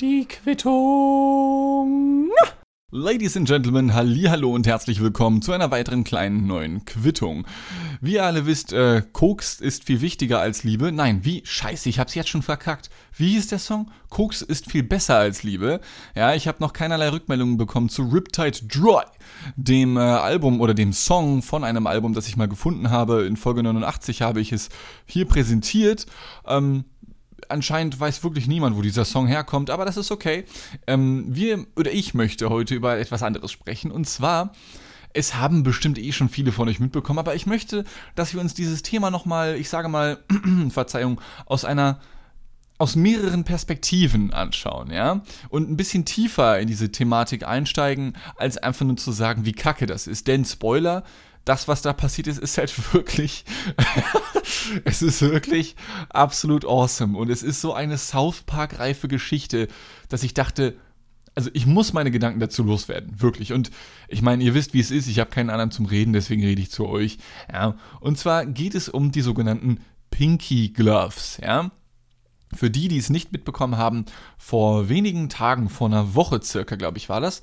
Die Quittung. Ladies and Gentlemen, hallo und herzlich willkommen zu einer weiteren kleinen neuen Quittung. Wie ihr alle wisst, äh, Koks ist viel wichtiger als Liebe. Nein, wie? Scheiße, ich hab's jetzt schon verkackt. Wie hieß der Song? Koks ist viel besser als Liebe. Ja, ich habe noch keinerlei Rückmeldungen bekommen zu Riptide Dry, dem äh, Album oder dem Song von einem Album, das ich mal gefunden habe. In Folge 89 habe ich es hier präsentiert. Ähm, anscheinend weiß wirklich niemand, wo dieser Song herkommt, aber das ist okay. Ähm, wir oder ich möchte heute über etwas anderes sprechen und zwar es haben bestimmt eh schon viele von euch mitbekommen, aber ich möchte, dass wir uns dieses Thema nochmal, ich sage mal, Verzeihung, aus einer aus mehreren Perspektiven anschauen, ja, und ein bisschen tiefer in diese Thematik einsteigen, als einfach nur zu sagen, wie kacke das ist. Denn Spoiler, das, was da passiert ist, ist halt wirklich, es ist wirklich absolut awesome. Und es ist so eine South Park-reife Geschichte, dass ich dachte, also ich muss meine Gedanken dazu loswerden, wirklich. Und ich meine, ihr wisst, wie es ist, ich habe keinen anderen zum Reden, deswegen rede ich zu euch. Ja. Und zwar geht es um die sogenannten Pinky Gloves, ja. Für die, die es nicht mitbekommen haben, vor wenigen Tagen, vor einer Woche circa, glaube ich, war das,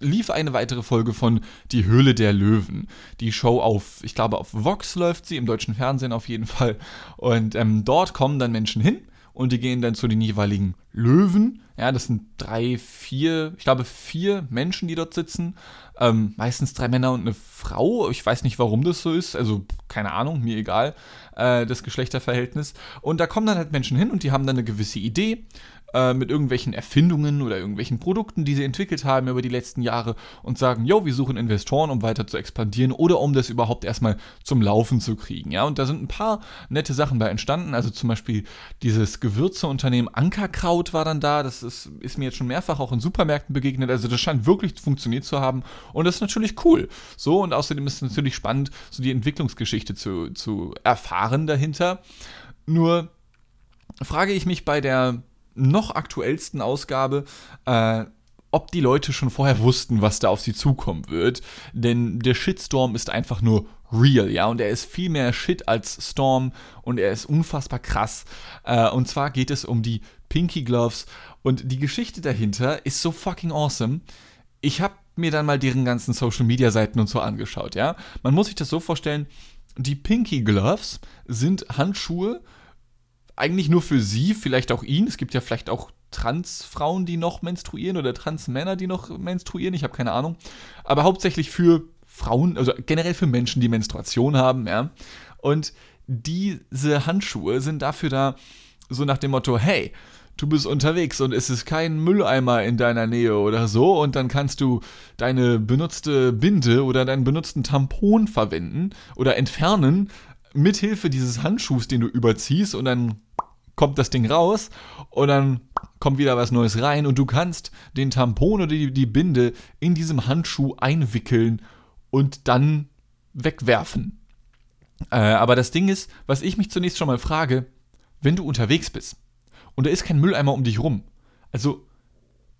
lief eine weitere Folge von Die Höhle der Löwen. Die Show auf, ich glaube, auf Vox läuft sie, im deutschen Fernsehen auf jeden Fall. Und ähm, dort kommen dann Menschen hin und die gehen dann zu den jeweiligen Löwen. Ja, das sind drei, vier, ich glaube vier Menschen, die dort sitzen. Ähm, meistens drei Männer und eine Frau. Ich weiß nicht, warum das so ist. Also keine Ahnung, mir egal, äh, das Geschlechterverhältnis. Und da kommen dann halt Menschen hin und die haben dann eine gewisse Idee äh, mit irgendwelchen Erfindungen oder irgendwelchen Produkten, die sie entwickelt haben über die letzten Jahre und sagen, jo, wir suchen Investoren, um weiter zu expandieren oder um das überhaupt erstmal zum Laufen zu kriegen. Ja, und da sind ein paar nette Sachen bei entstanden. Also zum Beispiel dieses Gewürzeunternehmen Ankerkraut war dann da. Das ist, ist mir jetzt schon mehrfach auch in Supermärkten begegnet. Also das scheint wirklich funktioniert zu haben. Und das ist natürlich cool. So, und außerdem ist es natürlich spannend, so die Entwicklungsgeschichte zu, zu erfahren dahinter. Nur frage ich mich bei der noch aktuellsten Ausgabe, äh, ob die Leute schon vorher wussten, was da auf sie zukommen wird. Denn der Shitstorm ist einfach nur real, ja. Und er ist viel mehr Shit als Storm und er ist unfassbar krass. Äh, und zwar geht es um die Pinky Gloves. Und die Geschichte dahinter ist so fucking awesome. Ich habe mir dann mal deren ganzen Social Media Seiten und so angeschaut, ja. Man muss sich das so vorstellen, die Pinky Gloves sind Handschuhe eigentlich nur für sie, vielleicht auch ihn. Es gibt ja vielleicht auch Transfrauen, die noch menstruieren oder Transmänner, die noch menstruieren. Ich habe keine Ahnung. Aber hauptsächlich für Frauen, also generell für Menschen, die Menstruation haben, ja. Und diese Handschuhe sind dafür da, so nach dem Motto, hey, du bist unterwegs und es ist kein Mülleimer in deiner Nähe oder so und dann kannst du deine benutzte Binde oder deinen benutzten Tampon verwenden oder entfernen mithilfe dieses Handschuhs, den du überziehst und dann kommt das Ding raus und dann kommt wieder was Neues rein und du kannst den Tampon oder die, die Binde in diesem Handschuh einwickeln und dann wegwerfen. Äh, aber das Ding ist, was ich mich zunächst schon mal frage, wenn du unterwegs bist und da ist kein Mülleimer um dich rum, also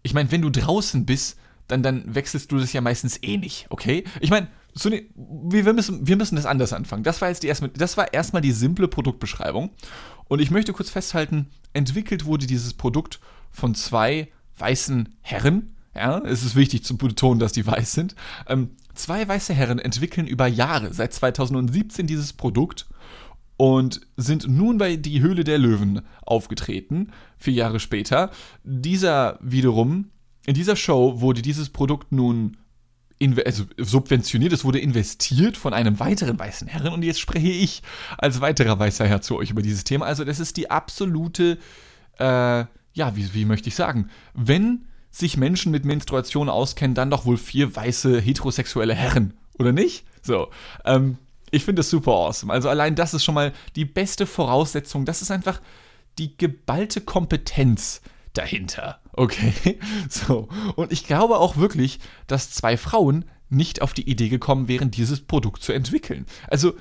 ich meine, wenn du draußen bist, dann, dann wechselst du das ja meistens eh nicht, okay? Ich meine, so ne, wir, müssen, wir müssen das anders anfangen. Das war jetzt die erstmal, das war erstmal die simple Produktbeschreibung. Und ich möchte kurz festhalten, entwickelt wurde dieses Produkt von zwei weißen Herren. Ja, es ist wichtig zu betonen, dass die weiß sind. Ähm, zwei weiße Herren entwickeln über Jahre, seit 2017 dieses Produkt und sind nun bei Die Höhle der Löwen aufgetreten, vier Jahre später. Dieser wiederum, in dieser Show wurde dieses Produkt nun also subventioniert, es wurde investiert von einem weiteren weißen Herren und jetzt spreche ich als weiterer weißer Herr zu euch über dieses Thema. Also das ist die absolute, äh, ja, wie, wie möchte ich sagen, wenn sich Menschen mit Menstruation auskennen, dann doch wohl vier weiße heterosexuelle Herren, oder nicht? So, ähm, ich finde das super awesome. Also allein das ist schon mal die beste Voraussetzung. Das ist einfach die geballte Kompetenz dahinter. Okay, so. Und ich glaube auch wirklich, dass zwei Frauen nicht auf die Idee gekommen wären, dieses Produkt zu entwickeln. Also,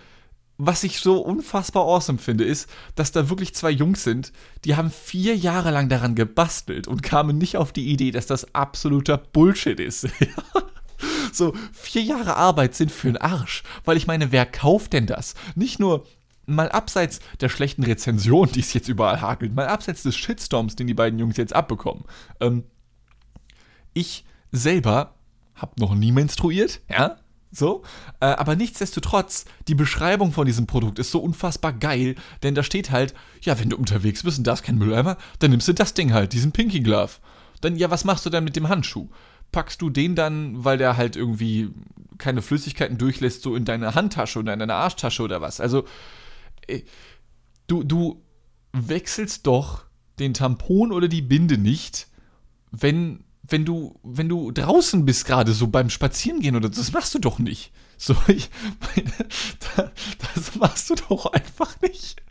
was ich so unfassbar awesome finde, ist, dass da wirklich zwei Jungs sind, die haben vier Jahre lang daran gebastelt und kamen nicht auf die Idee, dass das absoluter Bullshit ist. so, vier Jahre Arbeit sind für den Arsch. Weil ich meine, wer kauft denn das? Nicht nur mal abseits der schlechten Rezension, die es jetzt überall hakelt, mal abseits des Shitstorms, den die beiden Jungs jetzt abbekommen. Ähm, ich selber habe noch nie menstruiert, ja, so. Äh, aber nichtsdestotrotz, die Beschreibung von diesem Produkt ist so unfassbar geil, denn da steht halt, ja, wenn du unterwegs bist und da ist kein Mülleimer, dann nimmst du das Ding halt, diesen Pinky Glove. Dann, ja, was machst du dann mit dem Handschuh? Packst du den dann, weil der halt irgendwie keine Flüssigkeiten durchlässt, so in deine Handtasche oder in deine Arschtasche oder was? Also, du, du wechselst doch den Tampon oder die Binde nicht, wenn wenn du, wenn du draußen bist gerade so beim Spazierengehen oder das machst du doch nicht. So, ich meine, das machst du doch einfach nicht.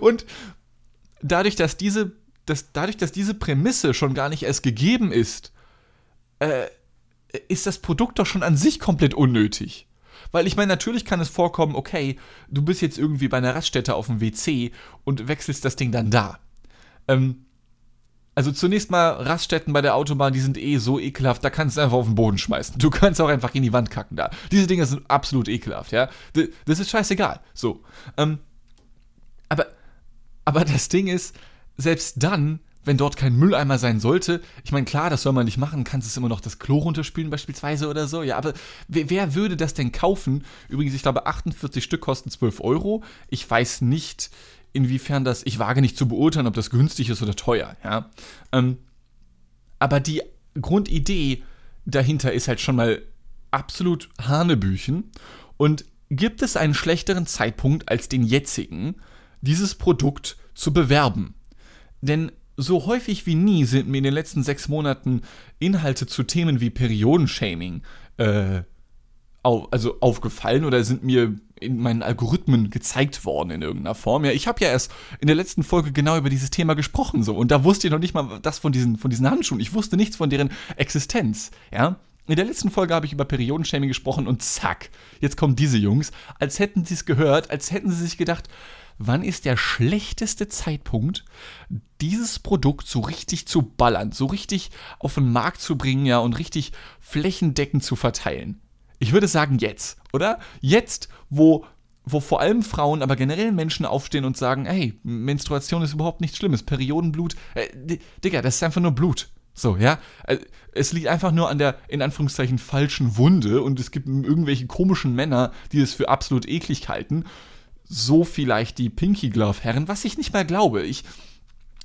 Und dadurch, dass diese, dass, dadurch, dass diese Prämisse schon gar nicht erst gegeben ist, äh, ist das Produkt doch schon an sich komplett unnötig. Weil ich meine, natürlich kann es vorkommen, okay, du bist jetzt irgendwie bei einer Raststätte auf dem WC und wechselst das Ding dann da. Ähm, also zunächst mal Raststätten bei der Autobahn, die sind eh so ekelhaft, da kannst du einfach auf den Boden schmeißen. Du kannst auch einfach in die Wand kacken da. Diese Dinge sind absolut ekelhaft, ja. Das ist scheißegal. So. Ähm, aber, aber das Ding ist, selbst dann, wenn dort kein Mülleimer sein sollte, ich meine, klar, das soll man nicht machen, kannst es immer noch das Klo runterspülen beispielsweise oder so, ja, aber wer, wer, würde das denn kaufen? Übrigens, ich glaube, 48 Stück kosten 12 Euro. Ich weiß nicht, inwiefern das, ich wage nicht zu beurteilen, ob das günstig ist oder teuer, ja. Ähm, aber die Grundidee dahinter ist halt schon mal absolut Hanebüchen. Und gibt es einen schlechteren Zeitpunkt als den jetzigen, dieses Produkt zu bewerben? Denn so häufig wie nie sind mir in den letzten sechs Monaten Inhalte zu Themen wie Periodenshaming äh, also aufgefallen oder sind mir in meinen Algorithmen gezeigt worden in irgendeiner Form. Ja, ich habe ja erst in der letzten Folge genau über dieses Thema gesprochen so und da wusste ich noch nicht mal das von diesen von diesen Handschuhen. Ich wusste nichts von deren Existenz, ja? In der letzten Folge habe ich über Periodenshaming gesprochen und zack, jetzt kommen diese Jungs, als hätten sie es gehört, als hätten sie sich gedacht, wann ist der schlechteste Zeitpunkt, dieses Produkt so richtig zu ballern, so richtig auf den Markt zu bringen, ja, und richtig flächendeckend zu verteilen. Ich würde sagen jetzt, oder? Jetzt, wo, wo vor allem Frauen, aber generell Menschen aufstehen und sagen, hey, Menstruation ist überhaupt nichts Schlimmes, Periodenblut, äh, Digga, das ist einfach nur Blut. So, ja. Äh, es liegt einfach nur an der, in Anführungszeichen, falschen Wunde und es gibt irgendwelche komischen Männer, die es für absolut eklig halten. So vielleicht die Pinky Glove Herren, was ich nicht mehr glaube. Ich,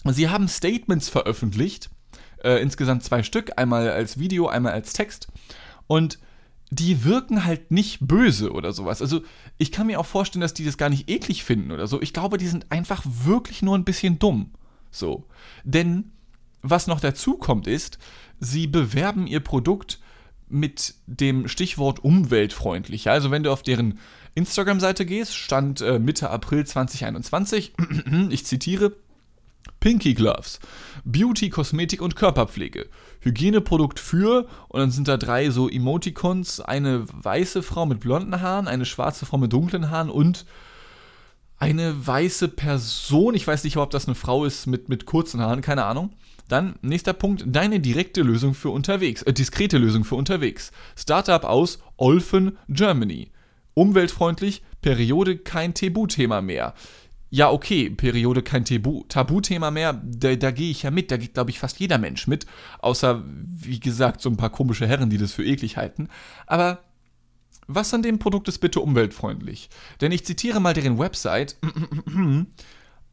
sie haben Statements veröffentlicht, äh, insgesamt zwei Stück, einmal als Video, einmal als Text. Und die wirken halt nicht böse oder sowas. Also ich kann mir auch vorstellen, dass die das gar nicht eklig finden oder so. Ich glaube, die sind einfach wirklich nur ein bisschen dumm. So. Denn was noch dazu kommt ist, sie bewerben ihr Produkt mit dem Stichwort umweltfreundlich. Also wenn du auf deren Instagram-Seite gehst, stand äh, Mitte April 2021, ich zitiere, Pinky Gloves, Beauty, Kosmetik und Körperpflege. Hygieneprodukt für, und dann sind da drei so Emoticons, eine weiße Frau mit blonden Haaren, eine schwarze Frau mit dunklen Haaren und eine weiße Person, ich weiß nicht, ob das eine Frau ist mit, mit kurzen Haaren, keine Ahnung. Dann, nächster Punkt, deine direkte Lösung für unterwegs, äh, diskrete Lösung für unterwegs. Startup aus Olfen, Germany. Umweltfreundlich, Periode kein Tabuthema mehr ja, okay, Periode kein Tabu, Tabuthema mehr, da, da gehe ich ja mit, da geht, glaube ich, fast jeder Mensch mit, außer, wie gesagt, so ein paar komische Herren, die das für eklig halten. Aber was an dem Produkt ist bitte umweltfreundlich? Denn ich zitiere mal deren Website.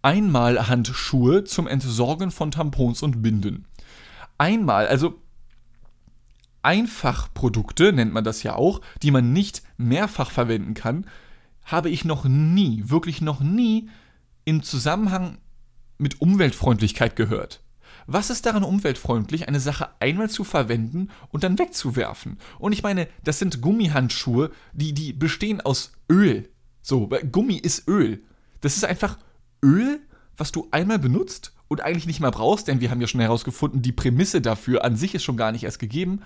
Einmal Handschuhe zum Entsorgen von Tampons und Binden. Einmal, also Einfachprodukte nennt man das ja auch, die man nicht mehrfach verwenden kann, habe ich noch nie, wirklich noch nie im Zusammenhang mit Umweltfreundlichkeit gehört. Was ist daran umweltfreundlich, eine Sache einmal zu verwenden und dann wegzuwerfen? Und ich meine, das sind Gummihandschuhe, die, die bestehen aus Öl. So, Gummi ist Öl. Das ist einfach Öl, was du einmal benutzt und eigentlich nicht mehr brauchst, denn wir haben ja schon herausgefunden, die Prämisse dafür an sich ist schon gar nicht erst gegeben.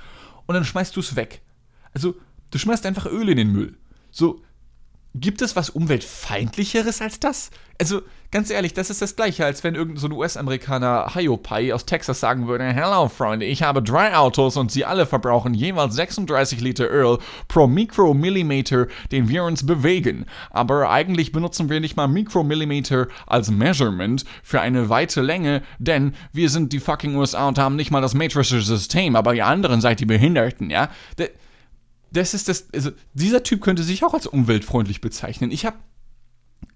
Und dann schmeißt du es weg. Also, du schmeißt einfach Öl in den Müll. So, Gibt es was umweltfeindlicheres als das? Also, ganz ehrlich, das ist das gleiche, als wenn irgendein so US-Amerikaner Hiopai aus Texas sagen würde, Hello, Freunde, ich habe drei Autos und sie alle verbrauchen jeweils 36 Liter Öl pro Mikromillimeter, den wir uns bewegen. Aber eigentlich benutzen wir nicht mal Mikromillimeter als Measurement für eine weite Länge, denn wir sind die fucking USA und haben nicht mal das metrische System, aber ihr anderen seid die Behinderten, ja? Das ist das, also dieser Typ könnte sich auch als umweltfreundlich bezeichnen. Ich habe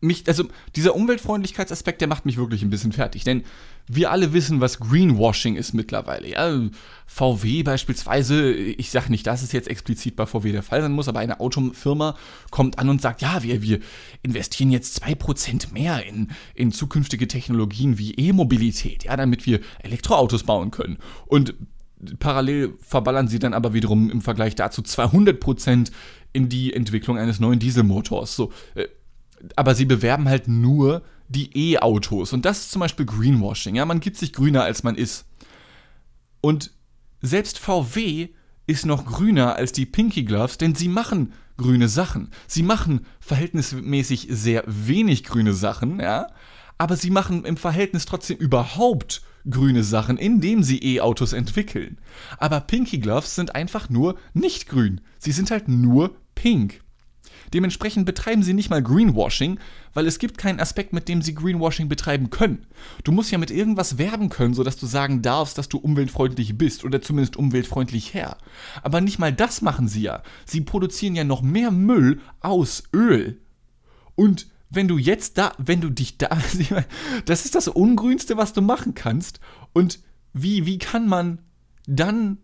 mich, also dieser Umweltfreundlichkeitsaspekt, der macht mich wirklich ein bisschen fertig, denn wir alle wissen, was Greenwashing ist mittlerweile. Ja, VW beispielsweise, ich sage nicht, dass es jetzt explizit bei VW der Fall sein muss, aber eine Autofirma kommt an und sagt, ja, wir, wir investieren jetzt 2% mehr in, in zukünftige Technologien wie E-Mobilität, ja, damit wir Elektroautos bauen können. Und parallel verballern sie dann aber wiederum im Vergleich dazu 200% in die Entwicklung eines neuen Dieselmotors. So, äh, aber sie bewerben halt nur die E-Autos. Und das ist zum Beispiel Greenwashing. Ja, man gibt sich grüner, als man ist. Und selbst VW ist noch grüner als die Pinky Gloves, denn sie machen grüne Sachen. Sie machen verhältnismäßig sehr wenig grüne Sachen, ja, aber sie machen im Verhältnis trotzdem überhaupt grüne Sachen, indem sie E-Autos entwickeln. Aber Pinky Gloves sind einfach nur nicht grün. Sie sind halt nur pink. Dementsprechend betreiben sie nicht mal Greenwashing, weil es gibt keinen Aspekt, mit dem sie Greenwashing betreiben können. Du musst ja mit irgendwas werben können, sodass du sagen darfst, dass du umweltfreundlich bist oder zumindest umweltfreundlich her. Aber nicht mal das machen sie ja. Sie produzieren ja noch mehr Müll aus Öl. Und wenn du jetzt da, wenn du dich da, das ist das Ungrünste, was du machen kannst. Und wie, wie kann man dann,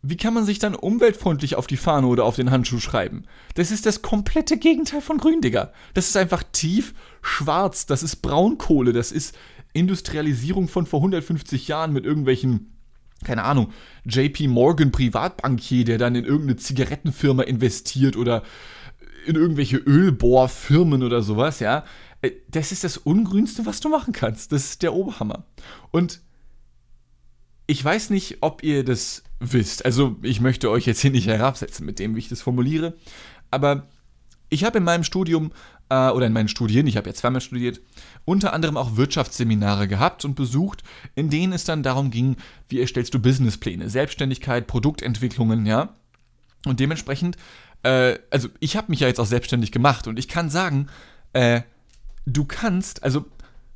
wie kann man sich dann umweltfreundlich auf die Fahne oder auf den Handschuh schreiben? Das ist das komplette Gegenteil von grün, Digga. Das ist einfach tief schwarz, das ist Braunkohle, das ist Industrialisierung von vor 150 Jahren mit irgendwelchen keine Ahnung, JP Morgan Privatbankier, der dann in irgendeine Zigarettenfirma investiert oder in irgendwelche Ölbohrfirmen oder sowas, ja. Äh, das ist das Ungrünste, was du machen kannst. Das ist der Oberhammer. Und ich weiß nicht, ob ihr das wisst. Also, ich möchte euch jetzt hier nicht herabsetzen mit dem, wie ich das formuliere. Aber ich habe in meinem Studium äh, oder in meinen Studien, ich habe ja zweimal studiert, unter anderem auch Wirtschaftsseminare gehabt und besucht, in denen es dann darum ging, wie erstellst du Businesspläne, Selbstständigkeit, Produktentwicklungen, ja. Und dementsprechend äh, also ich habe mich ja jetzt auch selbstständig gemacht und ich kann sagen, äh, du kannst, also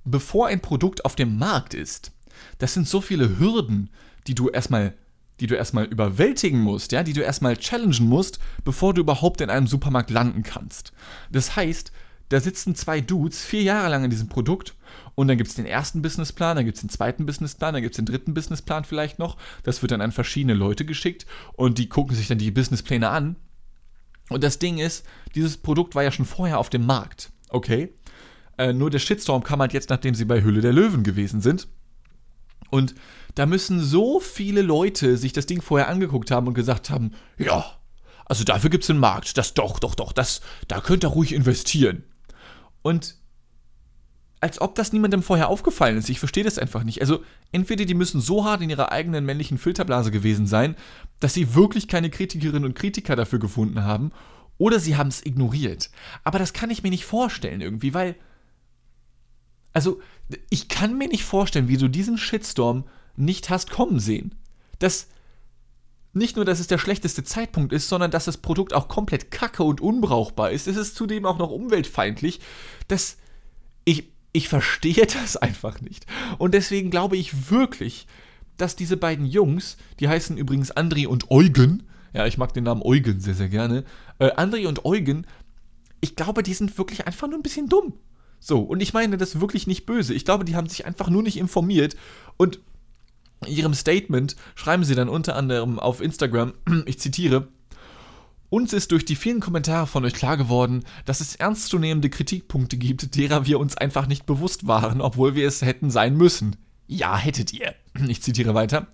bevor ein Produkt auf dem Markt ist, das sind so viele Hürden, die du erstmal die du erstmal überwältigen musst, ja, die du erstmal challengen musst, bevor du überhaupt in einem Supermarkt landen kannst. Das heißt, da sitzen zwei Dudes vier Jahre lang in diesem Produkt und dann gibt es den ersten Businessplan, dann gibt es den zweiten Businessplan, dann gibt es den dritten Businessplan vielleicht noch. Das wird dann an verschiedene Leute geschickt und die gucken sich dann die Businesspläne an und das Ding ist, dieses Produkt war ja schon vorher auf dem Markt, okay? Äh, nur der Shitstorm kam halt jetzt, nachdem sie bei Hülle der Löwen gewesen sind. Und da müssen so viele Leute sich das Ding vorher angeguckt haben und gesagt haben, ja, also dafür gibt es einen Markt, das doch, doch, doch, das, da könnt ihr ruhig investieren. Und als ob das niemandem vorher aufgefallen ist. Ich verstehe das einfach nicht. Also entweder die müssen so hart in ihrer eigenen männlichen Filterblase gewesen sein, dass sie wirklich keine Kritikerinnen und Kritiker dafür gefunden haben, oder sie haben es ignoriert. Aber das kann ich mir nicht vorstellen irgendwie, weil... Also, ich kann mir nicht vorstellen, wie du diesen Shitstorm nicht hast kommen sehen. Das nicht nur, dass es der schlechteste Zeitpunkt ist, sondern dass das Produkt auch komplett kacke und unbrauchbar ist. Es ist zudem auch noch umweltfeindlich. Das ich ich verstehe das einfach nicht. Und deswegen glaube ich wirklich, dass diese beiden Jungs, die heißen übrigens Andri und Eugen, ja, ich mag den Namen Eugen sehr, sehr gerne, äh, Andri und Eugen, ich glaube, die sind wirklich einfach nur ein bisschen dumm. So, und ich meine das wirklich nicht böse. Ich glaube, die haben sich einfach nur nicht informiert und in ihrem Statement schreiben sie dann unter anderem auf Instagram, ich zitiere, uns ist durch die vielen Kommentare von euch klar geworden, dass es ernstzunehmende Kritikpunkte gibt, derer wir uns einfach nicht bewusst waren, obwohl wir es hätten sein müssen. Ja, hättet ihr. Ich zitiere weiter.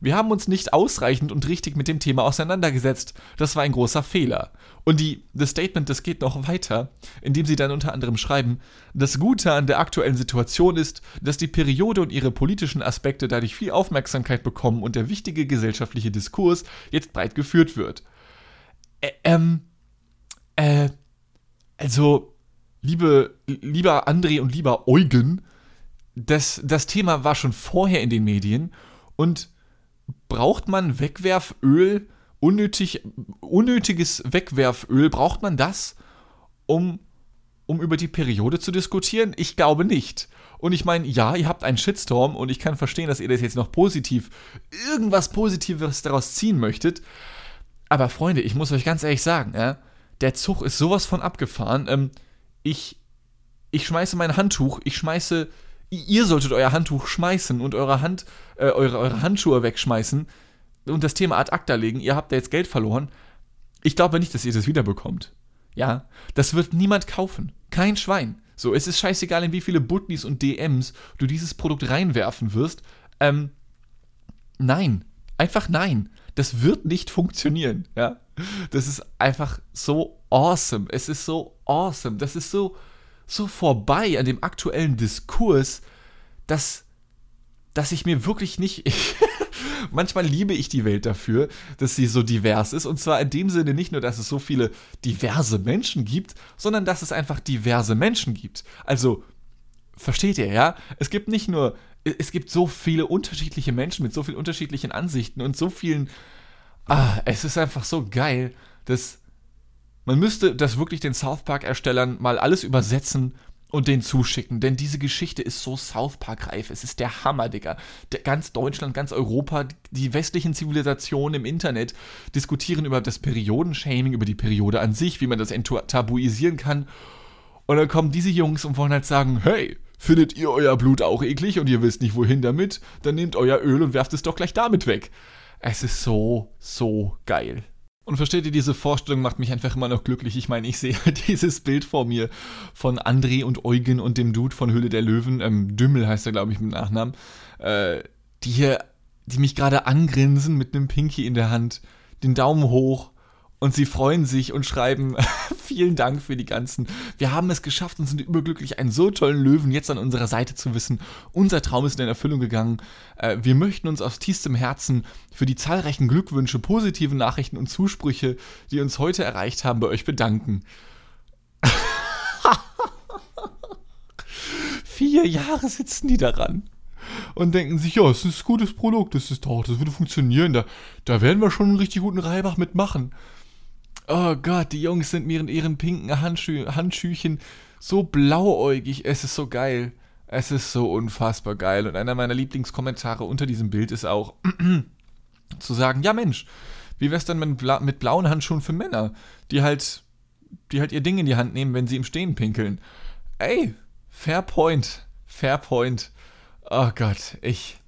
Wir haben uns nicht ausreichend und richtig mit dem Thema auseinandergesetzt. Das war ein großer Fehler. Und die, das Statement, das geht noch weiter, indem sie dann unter anderem schreiben, das Gute an der aktuellen Situation ist, dass die Periode und ihre politischen Aspekte dadurch viel Aufmerksamkeit bekommen und der wichtige gesellschaftliche Diskurs jetzt breit geführt wird. Äh, ähm, äh, also, liebe, lieber André und lieber Eugen, das, das Thema war schon vorher in den Medien und braucht man Wegwerföl, unnötig, unnötiges Wegwerföl, braucht man das, um, um über die Periode zu diskutieren? Ich glaube nicht. Und ich meine, ja, ihr habt einen Shitstorm und ich kann verstehen, dass ihr das jetzt noch positiv, irgendwas Positives daraus ziehen möchtet. Aber Freunde, ich muss euch ganz ehrlich sagen, ja, der Zug ist sowas von abgefahren. Ähm, ich, ich schmeiße mein Handtuch, ich schmeiße, ihr solltet euer Handtuch schmeißen und eure Hand, äh, eure, eure Handschuhe wegschmeißen und das Thema ad acta legen. Ihr habt da jetzt Geld verloren. Ich glaube nicht, dass ihr das wiederbekommt. Ja, das wird niemand kaufen. Kein Schwein. So, es ist scheißegal, in wie viele Butnis und DMs du dieses Produkt reinwerfen wirst. Ähm, nein. Einfach nein. Das wird nicht funktionieren. Ja. Das ist einfach so awesome. Es ist so awesome. Das ist so, so vorbei an dem aktuellen Diskurs, dass, dass ich mir wirklich nicht. manchmal liebe ich die Welt dafür, dass sie so divers ist. Und zwar in dem Sinne nicht nur, dass es so viele diverse Menschen gibt, sondern dass es einfach diverse Menschen gibt. Also, versteht ihr, ja? Es gibt nicht nur, es gibt so viele unterschiedliche Menschen mit so vielen unterschiedlichen Ansichten und so vielen. Ah, es ist einfach so geil, dass man müsste das wirklich den South Park-Erstellern mal alles übersetzen und den zuschicken, denn diese Geschichte ist so South Park-reif. Es ist der Hammer, Digga. Der, ganz Deutschland, ganz Europa, die westlichen Zivilisationen im Internet diskutieren über das Periodenshaming, über die Periode an sich, wie man das enttabuisieren kann. Und dann kommen diese Jungs und wollen halt sagen, hey, findet ihr euer Blut auch eklig und ihr wisst nicht wohin damit, dann nehmt euer Öl und werft es doch gleich damit weg. Es ist so, so geil. Und versteht ihr, diese Vorstellung macht mich einfach immer noch glücklich. Ich meine, ich sehe dieses Bild vor mir von André und Eugen und dem Dude von Höhle der Löwen, ähm, Dümmel heißt er, glaube ich, mit Nachnamen, äh, die hier, die mich gerade angrinsen mit einem Pinky in der Hand, den Daumen hoch und sie freuen sich und schreiben vielen Dank für die ganzen. Wir haben es geschafft und sind überglücklich, einen so tollen Löwen jetzt an unserer Seite zu wissen. Unser Traum ist in Erfüllung gegangen. Äh, wir möchten uns aus tiefstem Herzen für die zahlreichen Glückwünsche, positive Nachrichten und Zusprüche, die uns heute erreicht haben, bei euch bedanken. Vier Jahre sitzen die daran und denken sich, ja, es ist ein gutes Produkt, das ist doch, das würde funktionieren, da, da werden wir schon einen richtig guten Reibach mitmachen. Oh Gott, die Jungs sind mir in ihren pinken Handschü Handschüchen so blauäugig. Es ist so geil. Es ist so unfassbar geil. Und einer meiner Lieblingskommentare unter diesem Bild ist auch zu sagen, ja Mensch, wie wär's denn mit, bla mit blauen Handschuhen für Männer, die halt, die halt ihr Ding in die Hand nehmen, wenn sie im Stehen pinkeln. Ey, fair point. Fair point. Oh Gott, ich,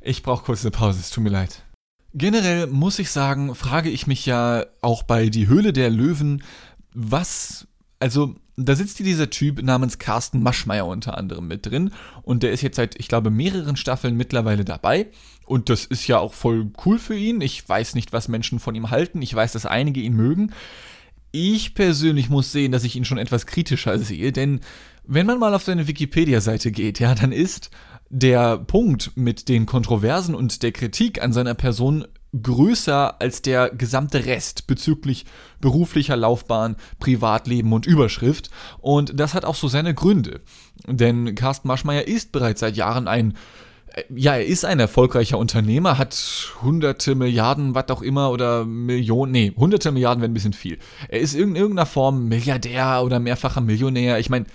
ich brauche kurz eine Pause, es tut mir leid. Generell muss ich sagen, frage ich mich ja auch bei Die Höhle der Löwen, was, also da sitzt hier dieser Typ namens Carsten Maschmeyer unter anderem mit drin und der ist jetzt seit, ich glaube, mehreren Staffeln mittlerweile dabei und das ist ja auch voll cool für ihn. Ich weiß nicht, was Menschen von ihm halten, ich weiß, dass einige ihn mögen. Ich persönlich muss sehen, dass ich ihn schon etwas kritischer sehe, denn wenn man mal auf seine Wikipedia-Seite geht, ja, dann ist der Punkt mit den Kontroversen und der Kritik an seiner Person größer als der gesamte Rest bezüglich beruflicher Laufbahn, Privatleben und Überschrift. Und das hat auch so seine Gründe. Denn Carsten Maschmeyer ist bereits seit Jahren ein äh, ja, er ist ein erfolgreicher Unternehmer, hat hunderte Milliarden, was auch immer, oder Millionen, nee, hunderte Milliarden wäre ein bisschen viel. Er ist in irgendeiner Form Milliardär oder mehrfacher Millionär. Ich meine,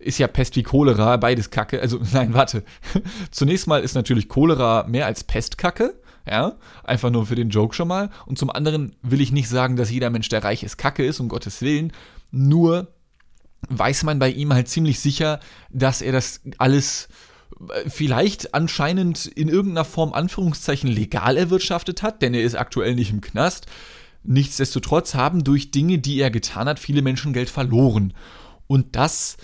ist ja Pest wie Cholera, beides Kacke. Also, nein, warte. Zunächst mal ist natürlich Cholera mehr als Pestkacke. Ja, einfach nur für den Joke schon mal. Und zum anderen will ich nicht sagen, dass jeder Mensch, der reich ist, Kacke ist, um Gottes Willen. Nur weiß man bei ihm halt ziemlich sicher, dass er das alles äh, vielleicht anscheinend in irgendeiner Form Anführungszeichen legal erwirtschaftet hat, denn er ist aktuell nicht im Knast. Nichtsdestotrotz haben durch Dinge, die er getan hat, viele Menschen Geld verloren. Und das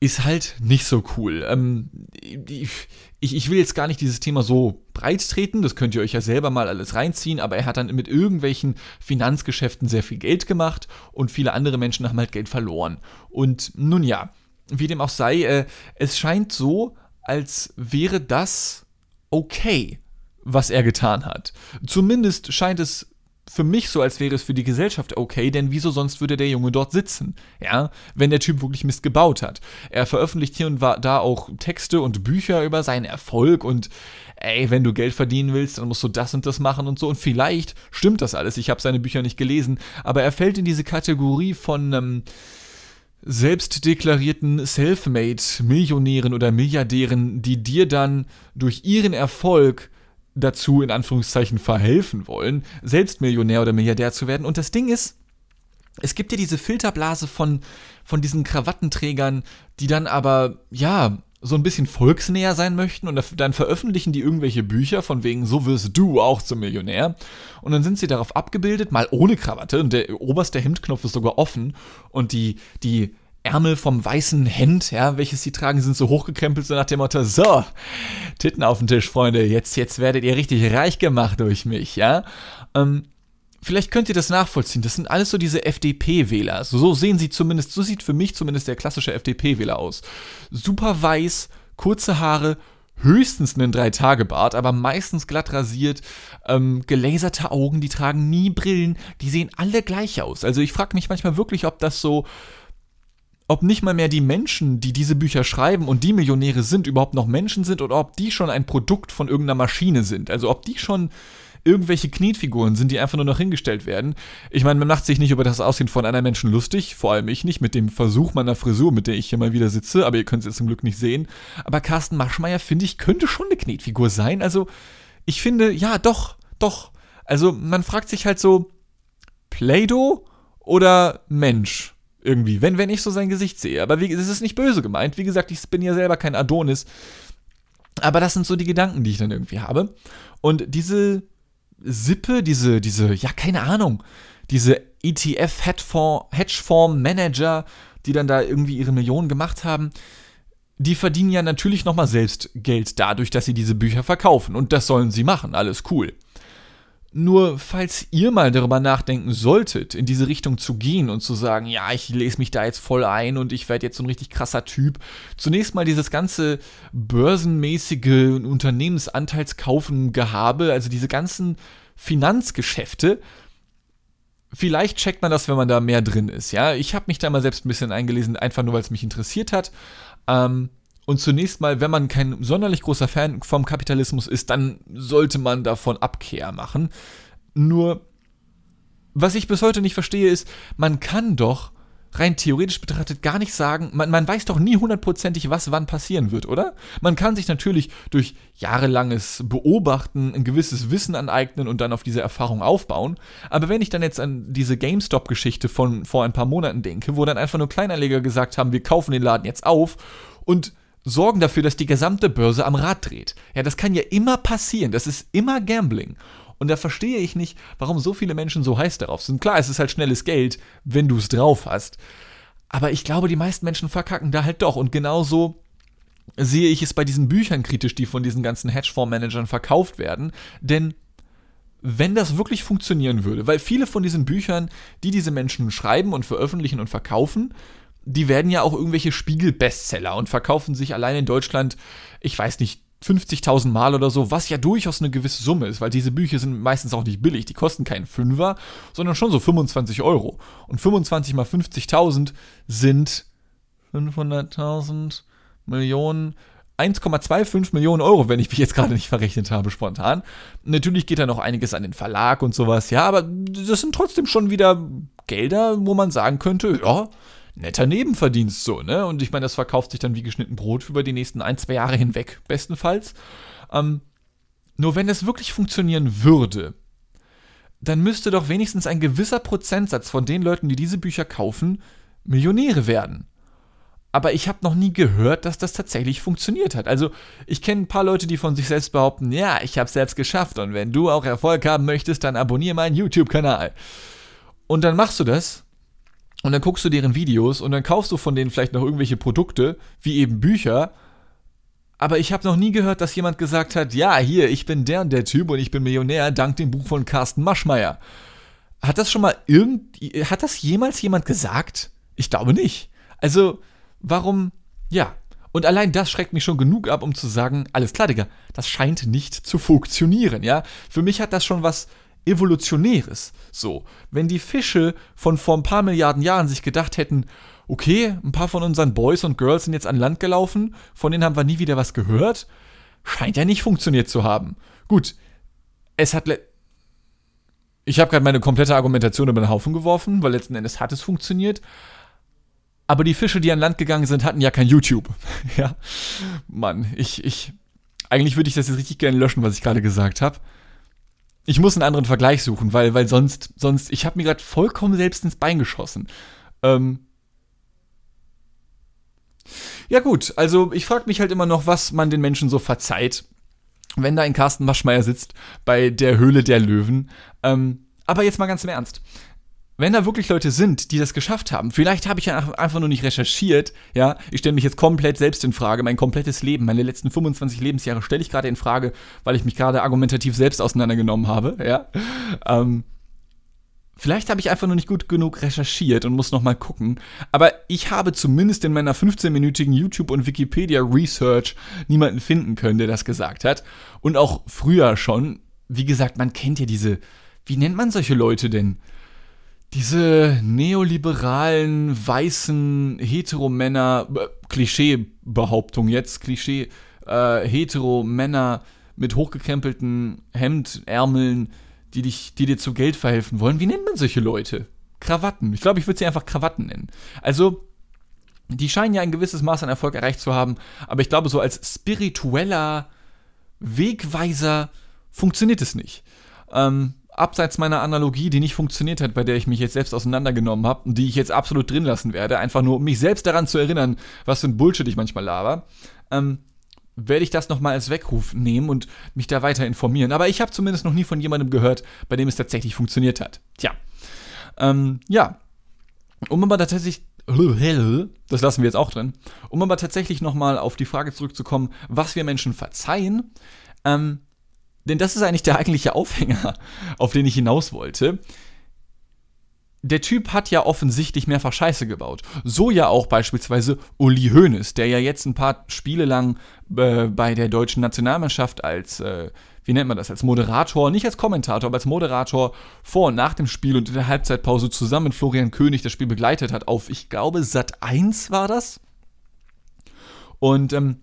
ist halt nicht so cool. Ähm, ich, ich will jetzt gar nicht dieses Thema so breit treten, das könnt ihr euch ja selber mal alles reinziehen, aber er hat dann mit irgendwelchen Finanzgeschäften sehr viel Geld gemacht und viele andere Menschen haben halt Geld verloren. Und nun ja, wie dem auch sei, äh, es scheint so, als wäre das okay, was er getan hat. Zumindest scheint es für mich so, als wäre es für die Gesellschaft okay, denn wieso sonst würde der Junge dort sitzen? Ja, wenn der Typ wirklich Mist gebaut hat. Er veröffentlicht hier und da auch Texte und Bücher über seinen Erfolg und ey, wenn du Geld verdienen willst, dann musst du das und das machen und so. Und vielleicht stimmt das alles. Ich habe seine Bücher nicht gelesen, aber er fällt in diese Kategorie von ähm, selbstdeklarierten Selfmade-Millionären oder Milliardären, die dir dann durch ihren Erfolg dazu in Anführungszeichen verhelfen wollen, selbst Millionär oder Milliardär zu werden. Und das Ding ist, es gibt ja diese Filterblase von, von diesen Krawattenträgern, die dann aber, ja, so ein bisschen volksnäher sein möchten und dann veröffentlichen die irgendwelche Bücher von wegen, so wirst du auch zum Millionär. Und dann sind sie darauf abgebildet, mal ohne Krawatte und der oberste Hemdknopf ist sogar offen und die, die Ärmel vom weißen Hemd, ja, welches sie tragen, sind so hochgekrempelt, so nach dem Motto, so, Titten auf den Tisch, Freunde, jetzt, jetzt werdet ihr richtig reich gemacht durch mich, ja. Ähm, vielleicht könnt ihr das nachvollziehen. Das sind alles so diese FDP-Wähler. So sehen sie zumindest, so sieht für mich zumindest der klassische FDP-Wähler aus. Super weiß, kurze Haare, höchstens einen Drei-Tage-Bart, aber meistens glatt rasiert, ähm, gelaserte Augen, die tragen nie Brillen, die sehen alle gleich aus. Also ich frage mich manchmal wirklich, ob das so ob nicht mal mehr die Menschen, die diese Bücher schreiben und die Millionäre sind, überhaupt noch Menschen sind oder ob die schon ein Produkt von irgendeiner Maschine sind. Also ob die schon irgendwelche Knetfiguren sind, die einfach nur noch hingestellt werden. Ich meine, man macht sich nicht über das Aussehen von einer Menschen lustig, vor allem ich nicht, mit dem Versuch meiner Frisur, mit der ich hier mal wieder sitze, aber ihr könnt es jetzt zum Glück nicht sehen. Aber Carsten Maschmeyer, finde ich, könnte schon eine Knetfigur sein. Also, ich finde, ja, doch, doch. Also, man fragt sich halt so, Play-Doh oder Mensch? Irgendwie, wenn, wenn ich so sein Gesicht sehe. Aber wie, das ist nicht böse gemeint. Wie gesagt, ich bin ja selber kein Adonis. Aber das sind so die Gedanken, die ich dann irgendwie habe. Und diese Sippe, diese, diese, ja, keine Ahnung, diese ETF-Hedgefonds-Manager, die dann da irgendwie ihre Millionen gemacht haben, die verdienen ja natürlich nochmal selbst Geld dadurch, dass sie diese Bücher verkaufen. Und das sollen sie machen, alles cool. Nur falls ihr mal darüber nachdenken solltet, in diese Richtung zu gehen und zu sagen, ja, ich lese mich da jetzt voll ein und ich werde jetzt so ein richtig krasser Typ, zunächst mal dieses ganze börsenmäßige Unternehmensanteilskaufen-Gehabe, also diese ganzen Finanzgeschäfte, vielleicht checkt man das, wenn man da mehr drin ist, ja. Ich habe mich da mal selbst ein bisschen eingelesen, einfach nur, weil es mich interessiert hat. Ähm, und zunächst mal, wenn man kein sonderlich großer Fan vom Kapitalismus ist, dann sollte man davon Abkehr machen. Nur, was ich bis heute nicht verstehe, ist, man kann doch rein theoretisch betrachtet gar nicht sagen, man, man weiß doch nie hundertprozentig, was wann passieren wird, oder? Man kann sich natürlich durch jahrelanges Beobachten ein gewisses Wissen aneignen und dann auf diese Erfahrung aufbauen. Aber wenn ich dann jetzt an diese GameStop-Geschichte von vor ein paar Monaten denke, wo dann einfach nur Kleinanleger gesagt haben, wir kaufen den Laden jetzt auf und sorgen dafür, dass die gesamte Börse am Rad dreht. Ja, das kann ja immer passieren. Das ist immer Gambling. Und da verstehe ich nicht, warum so viele Menschen so heiß darauf sind. Klar, es ist halt schnelles Geld, wenn du es drauf hast. Aber ich glaube, die meisten Menschen verkacken da halt doch. Und genauso sehe ich es bei diesen Büchern kritisch, die von diesen ganzen Hedgefondsmanagern verkauft werden. Denn wenn das wirklich funktionieren würde, weil viele von diesen Büchern, die diese Menschen schreiben und veröffentlichen und verkaufen, die werden ja auch irgendwelche Spiegel-Bestseller und verkaufen sich allein in Deutschland, ich weiß nicht, 50.000 Mal oder so, was ja durchaus eine gewisse Summe ist, weil diese Bücher sind meistens auch nicht billig. Die kosten keinen Fünfer, sondern schon so 25 Euro. Und 25 mal 50.000 sind 500.000 Millionen, 1,25 Millionen Euro, wenn ich mich jetzt gerade nicht verrechnet habe, spontan. Natürlich geht da noch einiges an den Verlag und sowas, ja, aber das sind trotzdem schon wieder Gelder, wo man sagen könnte, ja, netter Nebenverdienst so, ne? Und ich meine, das verkauft sich dann wie geschnitten Brot über die nächsten ein, zwei Jahre hinweg, bestenfalls. Ähm, nur wenn es wirklich funktionieren würde, dann müsste doch wenigstens ein gewisser Prozentsatz von den Leuten, die diese Bücher kaufen, Millionäre werden. Aber ich habe noch nie gehört, dass das tatsächlich funktioniert hat. Also ich kenne ein paar Leute, die von sich selbst behaupten, ja, ich habe es selbst geschafft und wenn du auch Erfolg haben möchtest, dann abonniere meinen YouTube-Kanal. Und dann machst du das und dann guckst du deren Videos und dann kaufst du von denen vielleicht noch irgendwelche Produkte, wie eben Bücher. Aber ich habe noch nie gehört, dass jemand gesagt hat, ja, hier, ich bin der und der Typ und ich bin Millionär dank dem Buch von Carsten Maschmeyer. Hat das schon mal irgend, hat das jemals jemand gesagt? Ich glaube nicht. Also, warum, ja. Und allein das schreckt mich schon genug ab, um zu sagen, alles klar, Digga, das scheint nicht zu funktionieren, ja. Für mich hat das schon was Evolutionäres. So, wenn die Fische von vor ein paar Milliarden Jahren sich gedacht hätten, okay, ein paar von unseren Boys und Girls sind jetzt an Land gelaufen, von denen haben wir nie wieder was gehört, scheint ja nicht funktioniert zu haben. Gut, es hat. Ich habe gerade meine komplette Argumentation über den Haufen geworfen, weil letzten Endes hat es funktioniert. Aber die Fische, die an Land gegangen sind, hatten ja kein YouTube. ja. Mann, ich, ich. Eigentlich würde ich das jetzt richtig gerne löschen, was ich gerade gesagt habe. Ich muss einen anderen Vergleich suchen, weil, weil sonst, sonst, ich habe mir gerade vollkommen selbst ins Bein geschossen. Ähm, ja gut, also ich frage mich halt immer noch, was man den Menschen so verzeiht, wenn da ein Carsten Maschmeyer sitzt bei der Höhle der Löwen. Ähm, aber jetzt mal ganz im Ernst wenn da wirklich Leute sind, die das geschafft haben, vielleicht habe ich ja einfach nur nicht recherchiert, ja, ich stelle mich jetzt komplett selbst in Frage, mein komplettes Leben, meine letzten 25 Lebensjahre stelle ich gerade in Frage, weil ich mich gerade argumentativ selbst auseinandergenommen habe, ja. Ähm, vielleicht habe ich einfach nur nicht gut genug recherchiert und muss nochmal gucken, aber ich habe zumindest in meiner 15-minütigen YouTube- und Wikipedia-Research niemanden finden können, der das gesagt hat. Und auch früher schon, wie gesagt, man kennt ja diese, wie nennt man solche Leute denn? Diese neoliberalen, weißen Heteromänner, äh, Klischee-Behauptung jetzt, Klischee, äh, Heteromänner mit hochgekrempelten Hemdärmeln, die, dich, die dir zu Geld verhelfen wollen. Wie nennt man solche Leute? Krawatten. Ich glaube, ich würde sie einfach Krawatten nennen. Also, die scheinen ja ein gewisses Maß an Erfolg erreicht zu haben, aber ich glaube, so als spiritueller Wegweiser funktioniert es nicht. Ähm, abseits meiner Analogie, die nicht funktioniert hat, bei der ich mich jetzt selbst auseinandergenommen habe und die ich jetzt absolut drin lassen werde, einfach nur um mich selbst daran zu erinnern, was für ein Bullshit ich manchmal laber, ähm, werde ich das nochmal als Weckruf nehmen und mich da weiter informieren. Aber ich habe zumindest noch nie von jemandem gehört, bei dem es tatsächlich funktioniert hat. Tja. Ähm, ja. Um aber tatsächlich das lassen wir jetzt auch drin. Um aber tatsächlich nochmal auf die Frage zurückzukommen, was wir Menschen verzeihen, ähm, denn das ist eigentlich der eigentliche Aufhänger, auf den ich hinaus wollte. Der Typ hat ja offensichtlich mehrfach Scheiße gebaut. So ja auch beispielsweise Uli Hoeneß, der ja jetzt ein paar Spiele lang äh, bei der deutschen Nationalmannschaft als, äh, wie nennt man das, als Moderator, nicht als Kommentator, aber als Moderator vor und nach dem Spiel und in der Halbzeitpause zusammen mit Florian König das Spiel begleitet hat. Auf, ich glaube, Sat 1 war das. Und ähm,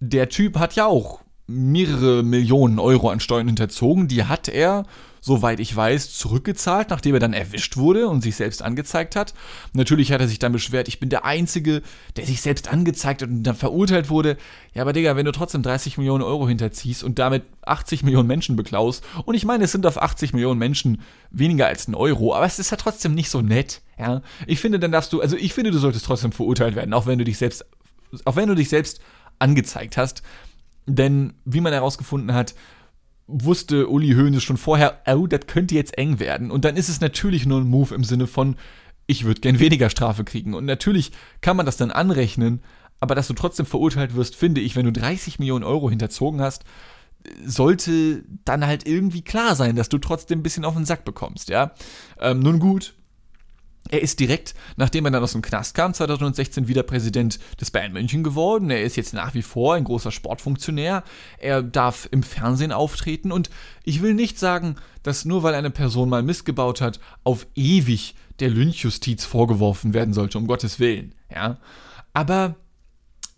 der Typ hat ja auch mehrere Millionen Euro an Steuern hinterzogen. Die hat er, soweit ich weiß, zurückgezahlt, nachdem er dann erwischt wurde und sich selbst angezeigt hat. Natürlich hat er sich dann beschwert, ich bin der Einzige, der sich selbst angezeigt hat und dann verurteilt wurde. Ja, aber Digga, wenn du trotzdem 30 Millionen Euro hinterziehst und damit 80 Millionen Menschen beklaust, und ich meine, es sind auf 80 Millionen Menschen weniger als ein Euro, aber es ist ja trotzdem nicht so nett. Ja, ich finde, dann darfst du, also ich finde, du solltest trotzdem verurteilt werden, auch wenn du dich selbst, auch wenn du dich selbst angezeigt hast. Denn, wie man herausgefunden hat, wusste Uli Hoeneß schon vorher, oh, das könnte jetzt eng werden. Und dann ist es natürlich nur ein Move im Sinne von, ich würde gern weniger Strafe kriegen. Und natürlich kann man das dann anrechnen, aber dass du trotzdem verurteilt wirst, finde ich, wenn du 30 Millionen Euro hinterzogen hast, sollte dann halt irgendwie klar sein, dass du trotzdem ein bisschen auf den Sack bekommst, ja. Ähm, nun gut, er ist direkt, nachdem er dann aus dem Knast kam, 2016 wieder Präsident des Bayern München geworden. Er ist jetzt nach wie vor ein großer Sportfunktionär. Er darf im Fernsehen auftreten und ich will nicht sagen, dass nur weil eine Person mal missgebaut hat, auf ewig der Lynchjustiz vorgeworfen werden sollte, um Gottes Willen. Ja? Aber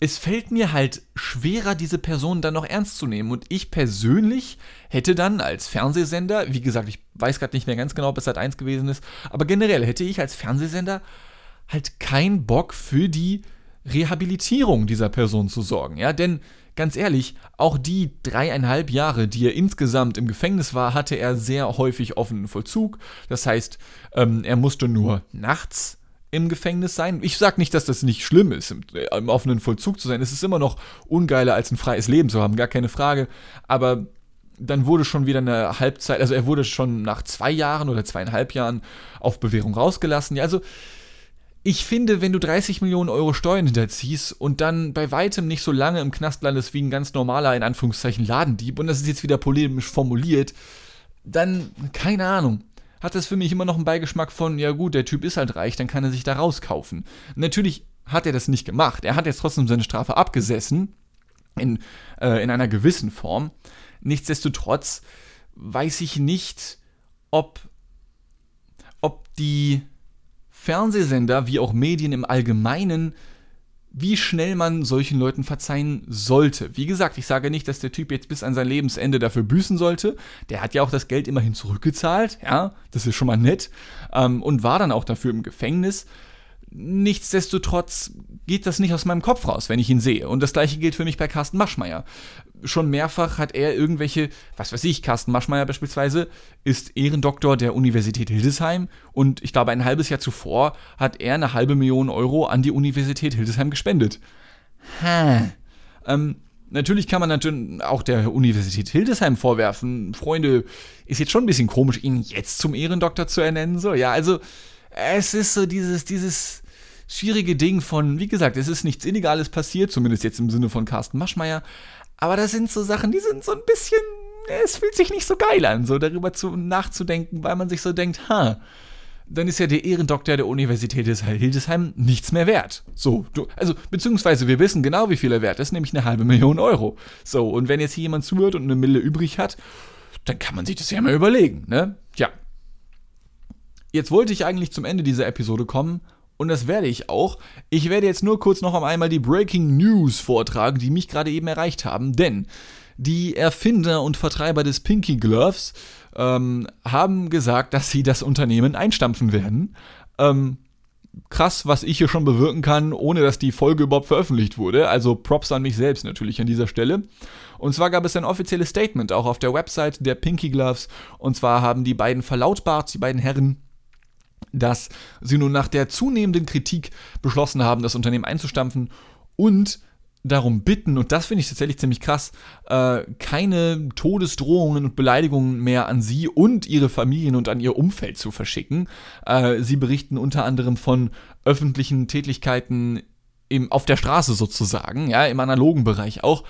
es fällt mir halt schwerer, diese Person dann noch ernst zu nehmen. Und ich persönlich hätte dann als Fernsehsender, wie gesagt, ich weiß gerade nicht mehr ganz genau, ob es Sat 1 gewesen ist, aber generell hätte ich als Fernsehsender halt keinen Bock für die Rehabilitierung dieser Person zu sorgen. Ja, denn ganz ehrlich, auch die dreieinhalb Jahre, die er insgesamt im Gefängnis war, hatte er sehr häufig offenen Vollzug. Das heißt, ähm, er musste nur nachts im Gefängnis sein. Ich sage nicht, dass das nicht schlimm ist, im, im, offenen Vollzug zu sein. Es ist immer noch ungeiler, als ein freies Leben zu haben, gar keine Frage. Aber dann wurde schon wieder eine Halbzeit, also er wurde schon nach zwei Jahren oder zweieinhalb Jahren auf Bewährung rausgelassen. Ja, also ich finde, wenn du 30 Millionen Euro Steuern hinterziehst und dann bei weitem nicht so lange im Knast landest wie ein ganz normaler, in Anführungszeichen, Ladendieb, und das ist jetzt wieder polemisch formuliert, dann, keine Ahnung hat es für mich immer noch einen Beigeschmack von, ja gut, der Typ ist halt reich, dann kann er sich da rauskaufen. Natürlich hat er das nicht gemacht. Er hat jetzt trotzdem seine Strafe abgesessen, in, äh, in einer gewissen Form. Nichtsdestotrotz weiß ich nicht, ob, ob die Fernsehsender wie auch Medien im Allgemeinen wie schnell man solchen Leuten verzeihen sollte. Wie gesagt, ich sage nicht, dass der Typ jetzt bis an sein Lebensende dafür büßen sollte. Der hat ja auch das Geld immerhin zurückgezahlt, ja, das ist schon mal nett, ähm, und war dann auch dafür im Gefängnis. Nichtsdestotrotz geht das nicht aus meinem Kopf raus, wenn ich ihn sehe. Und das gleiche gilt für mich bei Carsten Maschmeyer schon mehrfach hat er irgendwelche, was weiß ich, Carsten Maschmeyer beispielsweise ist Ehrendoktor der Universität Hildesheim und ich glaube ein halbes Jahr zuvor hat er eine halbe Million Euro an die Universität Hildesheim gespendet. Ha. Ähm, natürlich kann man natürlich auch der Universität Hildesheim vorwerfen, Freunde, ist jetzt schon ein bisschen komisch, ihn jetzt zum Ehrendoktor zu ernennen. So, ja, also es ist so dieses, dieses schwierige Ding von, wie gesagt, es ist nichts Illegales passiert, zumindest jetzt im Sinne von Carsten Maschmeyer, aber das sind so Sachen, die sind so ein bisschen, es fühlt sich nicht so geil an, so darüber zu, nachzudenken, weil man sich so denkt, ha, dann ist ja der Ehrendoktor der Universität Hildesheim nichts mehr wert. So, du, also, beziehungsweise wir wissen genau, wie viel er wert ist, nämlich eine halbe Million Euro. So, und wenn jetzt hier jemand zuhört und eine Mille übrig hat, dann kann man sich das ja mal überlegen, ne? Tja. Jetzt wollte ich eigentlich zum Ende dieser Episode kommen und das werde ich auch. Ich werde jetzt nur kurz noch einmal die Breaking News vortragen, die mich gerade eben erreicht haben, denn die Erfinder und Vertreiber des Pinky Gloves ähm, haben gesagt, dass sie das Unternehmen einstampfen werden. Ähm, krass, was ich hier schon bewirken kann, ohne dass die Folge überhaupt veröffentlicht wurde. Also Props an mich selbst natürlich an dieser Stelle. Und zwar gab es ein offizielles Statement auch auf der Website der Pinky Gloves. Und zwar haben die beiden verlautbart, die beiden Herren, dass sie nun nach der zunehmenden Kritik beschlossen haben, das Unternehmen einzustampfen und darum bitten, und das finde ich tatsächlich ziemlich krass, äh, keine Todesdrohungen und Beleidigungen mehr an sie und ihre Familien und an ihr Umfeld zu verschicken. Äh, sie berichten unter anderem von öffentlichen Tätigkeiten im, auf der Straße sozusagen, ja, im analogen Bereich auch.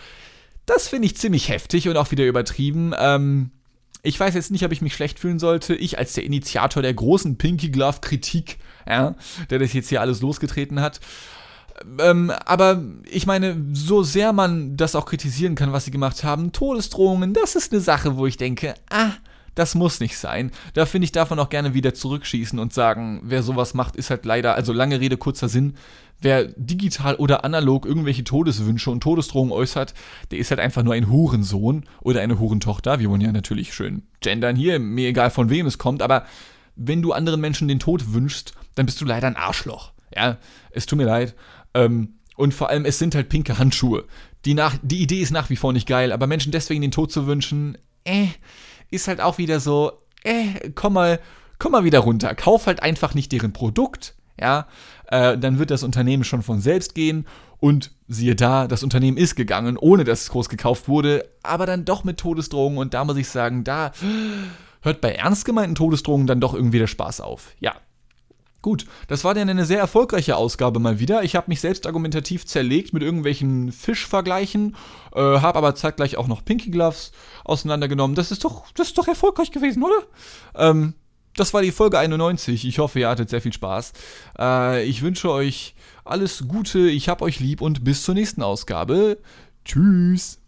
Das finde ich ziemlich heftig und auch wieder übertrieben. Ähm, ich weiß jetzt nicht, ob ich mich schlecht fühlen sollte. Ich als der Initiator der großen Pinky Glove Kritik, ja, der das jetzt hier alles losgetreten hat. Ähm, aber ich meine, so sehr man das auch kritisieren kann, was sie gemacht haben, Todesdrohungen, das ist eine Sache, wo ich denke, ah, das muss nicht sein. Da finde ich, davon auch gerne wieder zurückschießen und sagen, wer sowas macht, ist halt leider, also lange Rede, kurzer Sinn, wer digital oder analog irgendwelche Todeswünsche und Todesdrohungen äußert, der ist halt einfach nur ein Hurensohn oder eine Hurentochter. Wir wollen ja natürlich schön gendern hier, mir egal von wem es kommt, aber wenn du anderen Menschen den Tod wünschst, dann bist du leider ein Arschloch. Ja, es tut mir leid. Ähm, und vor allem, es sind halt pinke Handschuhe. Die, nach, die Idee ist nach wie vor nicht geil, aber Menschen deswegen den Tod zu wünschen, äh, ist halt auch wieder so, äh, komm mal, komm mal wieder runter. Kauf halt einfach nicht deren Produkt, ja, äh, dann wird das Unternehmen schon von selbst gehen und siehe da, das Unternehmen ist gegangen, ohne dass es groß gekauft wurde, aber dann doch mit Todesdrohungen und da muss ich sagen, da hört bei ernst gemeinten Todesdrohungen dann doch irgendwie der Spaß auf. Ja. Gut, das war dann eine sehr erfolgreiche Ausgabe mal wieder. Ich habe mich selbst argumentativ zerlegt mit irgendwelchen Fischvergleichen, äh, habe aber zeitgleich auch noch Pinky Gloves auseinandergenommen. Das ist doch, das ist doch erfolgreich gewesen, oder? Ähm, das war die Folge 91. Ich hoffe, ihr hattet sehr viel Spaß. Äh, ich wünsche euch alles Gute, ich hab euch lieb und bis zur nächsten Ausgabe. Tschüss.